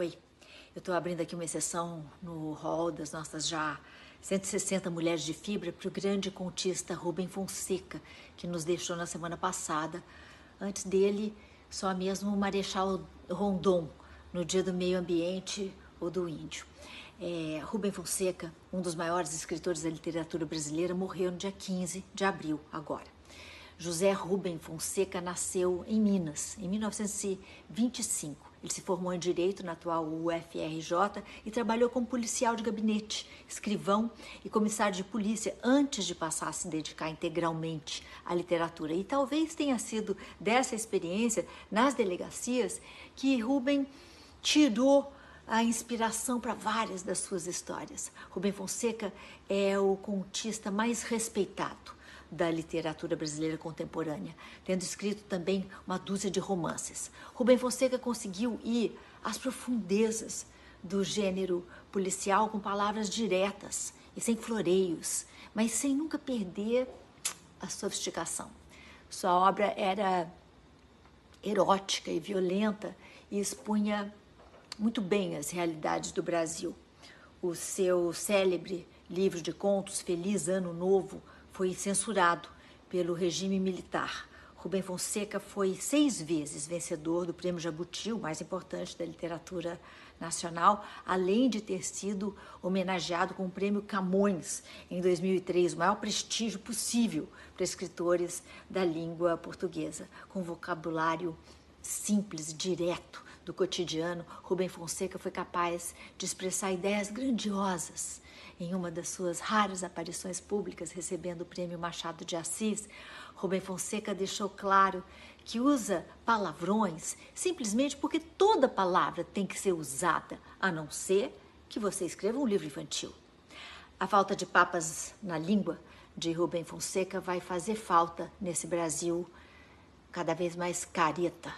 Oi, eu estou abrindo aqui uma exceção no hall das nossas já 160 mulheres de fibra para o grande contista Rubem Fonseca, que nos deixou na semana passada. Antes dele, só mesmo o Marechal Rondon, no dia do meio ambiente ou do índio. É, Rubem Fonseca, um dos maiores escritores da literatura brasileira, morreu no dia 15 de abril, agora. José Rubem Fonseca nasceu em Minas, em 1925. Ele se formou em Direito na atual UFRJ e trabalhou como policial de gabinete, escrivão e comissário de polícia antes de passar a se dedicar integralmente à literatura. E talvez tenha sido dessa experiência nas delegacias que Rubem tirou a inspiração para várias das suas histórias. Rubem Fonseca é o contista mais respeitado da literatura brasileira contemporânea, tendo escrito também uma dúzia de romances. Rubem Fonseca conseguiu ir às profundezas do gênero policial com palavras diretas e sem floreios, mas sem nunca perder a sofisticação. Sua obra era erótica e violenta e expunha muito bem as realidades do Brasil. O seu célebre livro de contos Feliz Ano Novo foi censurado pelo regime militar. Rubem Fonseca foi seis vezes vencedor do Prêmio Jabuti, o mais importante da literatura nacional, além de ter sido homenageado com o Prêmio Camões em 2003, o maior prestígio possível para escritores da língua portuguesa, com vocabulário simples, direto do cotidiano. Rubem Fonseca foi capaz de expressar ideias grandiosas em uma das suas raras aparições públicas recebendo o prêmio Machado de Assis, Rubem Fonseca deixou claro que usa palavrões simplesmente porque toda palavra tem que ser usada, a não ser que você escreva um livro infantil. A falta de papas na língua de Rubem Fonseca vai fazer falta nesse Brasil cada vez mais careta.